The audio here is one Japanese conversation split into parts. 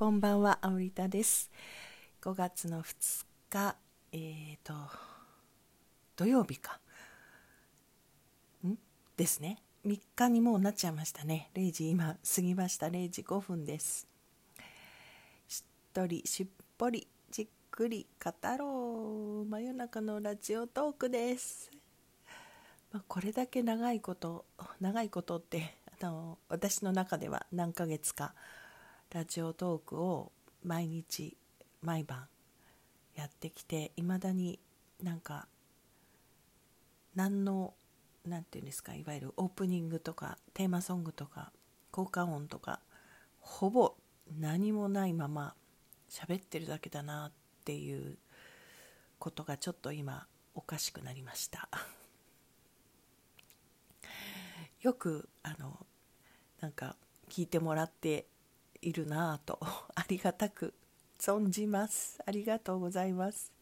こんばんは、アムリタです。5月の2日、えーと、土曜日か。ん？ですね。3日にもうなっちゃいましたね。0時今過ぎました。0時5分です。しっとりしっぽりじっくり語ろう。真夜中のラジオトークです。まあ、これだけ長いこと、長いことって、あの私の中では何ヶ月かラジオトークを毎日毎晩やってきていまだになんか何のなんていうんですかいわゆるオープニングとかテーマソングとか効果音とかほぼ何もないまま喋ってるだけだなっていうことがちょっと今おかしくなりました。よくあのなんか聞いてもらっているなぁと ありがたく存じます。ありがとうございます。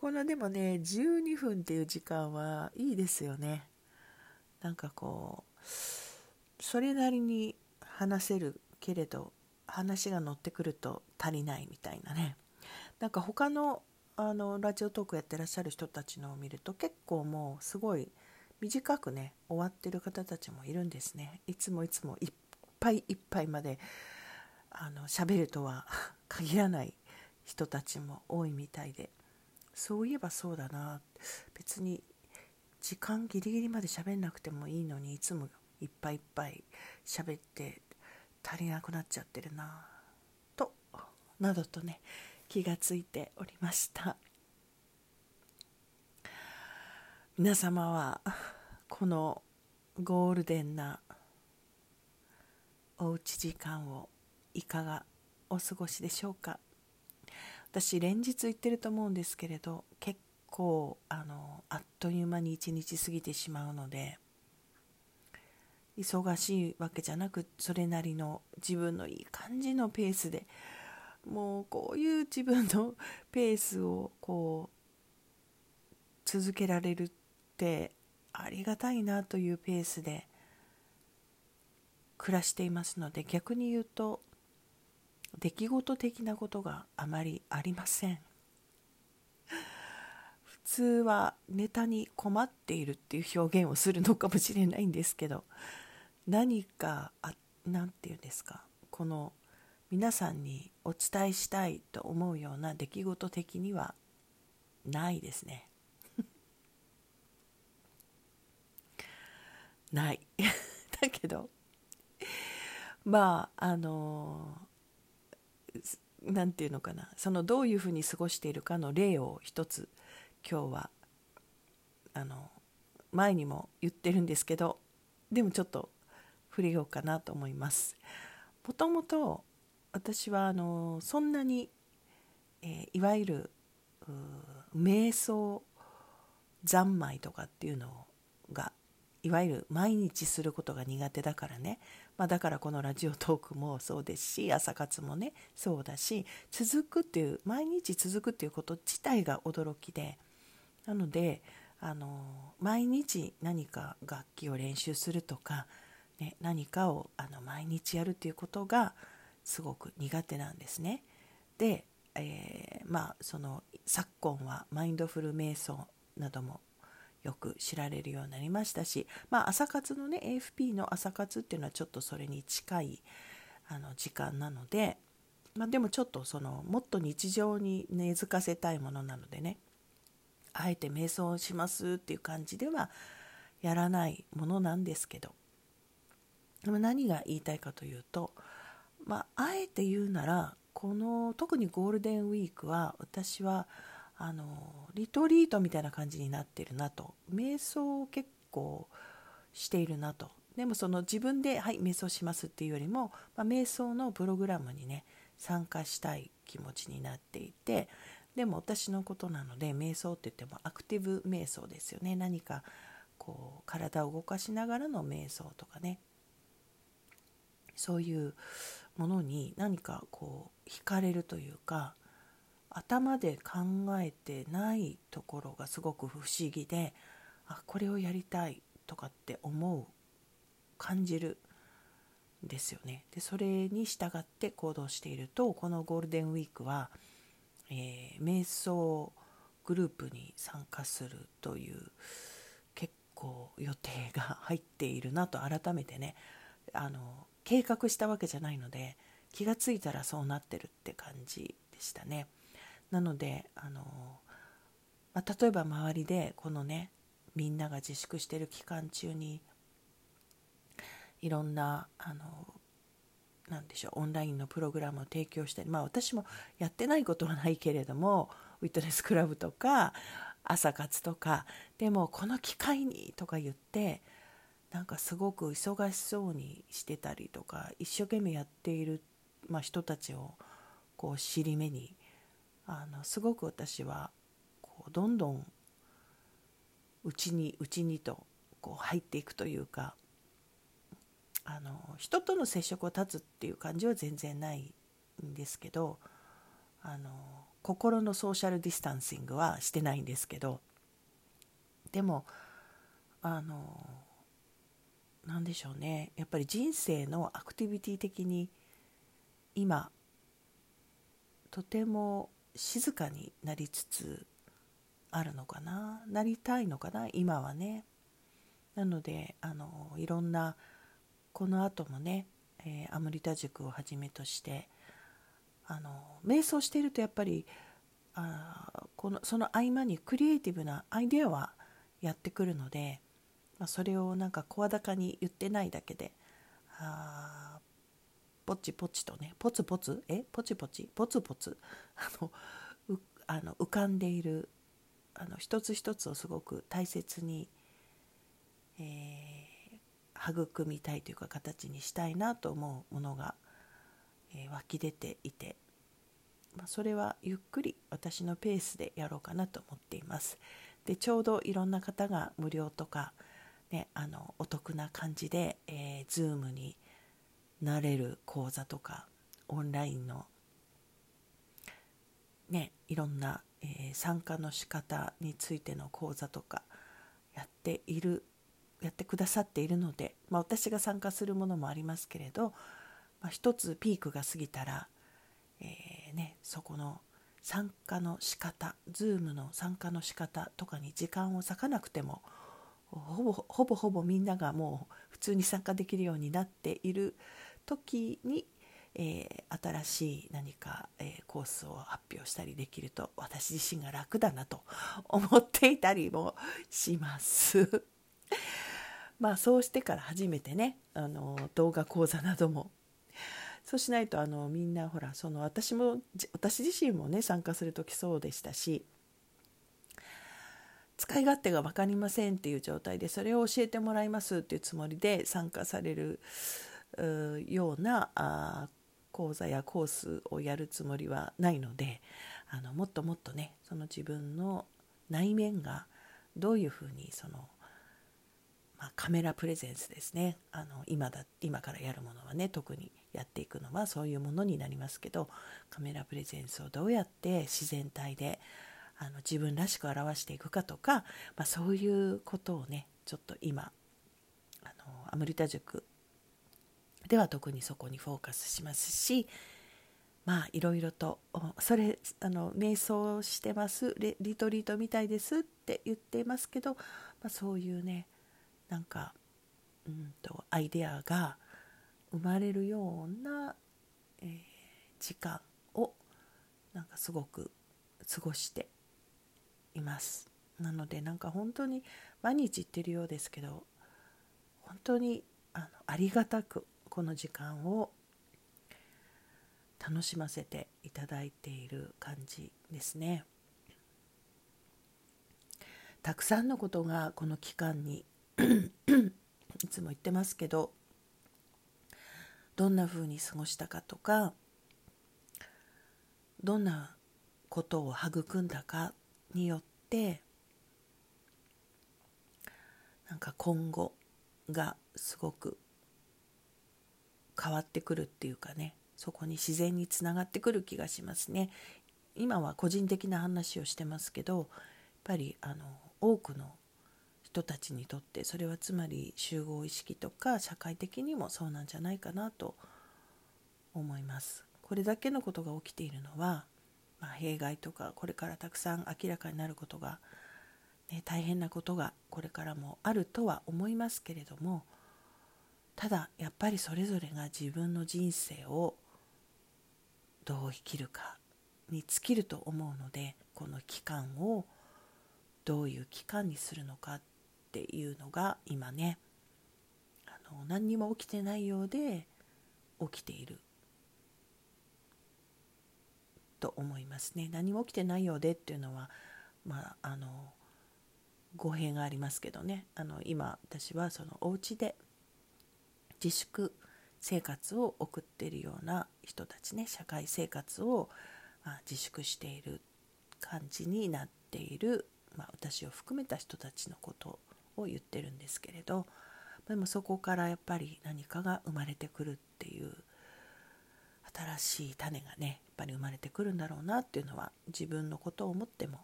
このでもね12分っていう時間はいいですよね。なんかこうそれなりに話せるけれど話が乗ってくると足りないみたいなね。なんか他のあのラジオトークやってらっしゃる人たちのを見ると結構もうすごい短くね終わってる方たちもいるんですね。いつもいつもいっぱいいっぱいまであの喋るとは限らない人たちも多いみたいで。そういえばそうだな。別に時間ギリギリまで喋んなくてもいいのにいつもいっぱいいっぱい喋って足りなくなっちゃってるな。となどとね気がついておりました。皆様はこのゴールデンなおうち時間をいかがお過ごしでしょうか？私連日言ってると思うんですけれど結構あのあっという間に一日過ぎてしまうので忙しいわけじゃなくそれなりの自分のいい感じのペースでもうこういう自分のペースをこう続けられるってありがたいなというペースで暮らしていますので逆に言うと出来事的なことがあまりありません。普通はネタに困っているっていう表現をするのかもしれないんですけど何かあなんていうんですかこの皆さんにお伝えしたいと思うような出来事的にはないですね。ない。だけどまああのなんていうのかなそのどういうふうに過ごしているかの例を一つ今日はあの前にも言ってるんですけどでもちょっと触れようかなと思います。もともと私はあのそんなに、えーいわゆる瞑想三昧とかっていうのがいわゆる毎日することが苦手だからね、まあ、だからこのラジオトークもそうですし朝活もねそうだし続くっていう毎日続くっていうこと自体が驚きでなのであの毎日何か楽器を練習するとか、ね、何かをあの毎日やるっていうことがすごく苦手なんですね。で、えーまあその昨今はマインドフル瞑想などもよく知られるようになりましたし、まあ、朝活のね AFP の朝活っていうのはちょっとそれに近いあの時間なので、まあ、でもちょっとそのもっと日常に根付かせたいものなのでねあえて瞑想しますっていう感じではやらないものなんですけどでも何が言いたいかというと、まあ、あえて言うならこの特にゴールデンウィークは私はあのリトリートみたいな感じになってるなと。瞑想を結構しているなと。でもその自分ではい瞑想しますっていうよりも、まあ、瞑想のプログラムにね参加したい気持ちになっていてでも私のことなので瞑想って言ってもアクティブ瞑想ですよね。何かこう体を動かしながらの瞑想とかね。そういうものに何かこう惹かれるというか頭で考えてないところがすごく不思議であこれをやりたいとかって思う感じるですよね。でそれに従って行動しているとこのゴールデンウィークは、えー、瞑想グループに参加するという結構予定が入っているなと改めてねあの計画したわけじゃないので気がついたらそうなってるって感じでしたね。なのであの、まあ、例えば周りでこのねみんなが自粛してる期間中にいろんなあのなんでしょうオンラインのプログラムを提供してまあ私もやってないことはないけれどもウィットネスクラブとか朝活とかでもこの機会にとか言ってなんかすごく忙しそうにしてたりとか一生懸命やっている、まあ、人たちをこう尻目にあのすごく私はこうどんどんうちにうちにとこう入っていくというかあの人との接触を断つっていう感じは全然ないんですけどあの心のソーシャルディスタンシングはしてないんですけどでもあの何でしょうね。やっぱり人生のアクティビティ的に今とても静かになりつつあるのかな？なりたいのかな？今はね。なのであのいろんなこの後もね、えー、アムリタ塾をはじめとしてあの瞑想しているとやっぱりあこのその合間にクリエイティブなアイデアはやってくるのでまあ、それをなんか声高に言ってないだけであポチポチとねポツポツ？え？ポチポチ？ポツポツ？あのあの浮かんでいるあの一つ一つをすごく大切に、えー、育みたいというか形にしたいなと思うものが、えー、湧き出ていて、まあ、それはゆっくり私のペースでやろうかなと思っています。でちょうどいろんな方が無料とかね、あのお得な感じで、えー、Zoom になれる講座とかオンラインの、ね、いろんな、えー、参加の仕方についての講座とかやっているやってくださっているので、まあ、私が参加するものもありますけれど、まあ、一つピークが過ぎたら、えー、ね、そこの参加の仕方 Zoom の参加の仕方とかに時間を割かなくてもほぼほぼほぼみんながもう普通に参加できるようになっている時に、えー、新しい何か、えー、コースを発表したりできると私自身が楽だなと思っていたりもします。まあそうしてから初めてねあの動画講座などもそうしないとあのみんなほらその私も私自身もね参加する時そうでしたし使い勝手が分かりませんっていう状態でそれを教えてもらいますっていうつもりで参加されるようなあ講座やコースをやるつもりはないのであのもっともっとねその自分の内面がどういうふうにその、まあ、カメラプレゼンスですねあの今だ今からやるものはね特にやっていくのはそういうものになりますけどカメラプレゼンスをどうやって自然体であの自分らしく表していくかとか、まあ、そういうことをねちょっと今あのアムリタ塾では特にそこにフォーカスしますしまあいろいろとそれあの瞑想してますリリトリートみたいですって言っていますけど、まあ、そういうねなんかうんとアイデアが生まれるような、えー、時間をなんかすごく過ごしています。なのでなんか本当に毎日言ってるようですけど本当にあのありがたくこの時間を楽しませていただいている感じですね。たくさんのことがこの期間に いつも言ってますけどどんな風に過ごしたかとかどんなことを育んだかによってなんか今後がすごく変わってくるっていうかねそこに自然につながってくる気がしますね。今は個人的な話をしてますけどやっぱりあの多くの人たちにとってそれはつまり集合意識とか社会的にもそうなんじゃないかなと思いますこれだけのことが起きているのは、まあ、弊害とかこれからたくさん明らかになることが、ね、大変なことがこれからもあるとは思いますけれどもただやっぱりそれぞれが自分の人生をどう生きるかに尽きると思うのでこの期間をどういう期間にするのかっていうのが今ねあの何にも起きてないようで起きている。と思いますね。何も起きてないようでっていうのはまああの語弊がありますけどね。あの今私はそのお家で自粛生活を送っているような人たちね社会生活を、まあ、自粛している感じになっている、まあ、私を含めた人たちのことを言ってるんですけれどでもそこからやっぱり何かが生まれてくるっていう新しい種がねやっぱり生まれてくるんだろうなっていうのは自分のことを思っても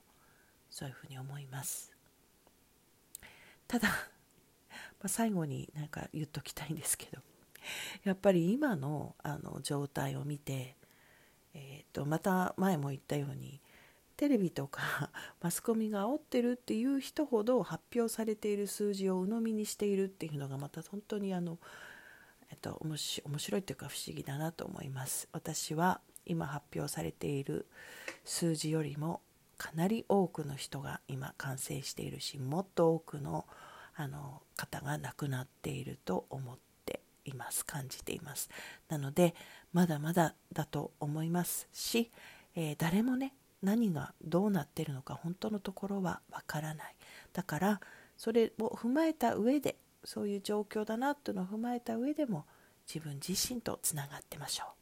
そういうふうに思います。ただ、まあ、最後になんか言っときたいんですけど。やっぱり今のあの状態を見て、えー、とまた前も言ったようにテレビとか マスコミが煽ってるっていう人ほど発表されている数字を鵜呑みにしているっていうのがまた本当にあの、えっと、面白いというか不思議だなと思います。私は今発表されている数字よりもかなり多くの人が今感染しているしもっと多くの人あの方が亡くなっていると思っています。感じています。なのでまだまだだと思いますし、えー、誰もね何がどうなってるのか本当のところはわからない。だからそれを踏まえた上でそういう状況だなというのを踏まえた上でも自分自身とつながってましょう。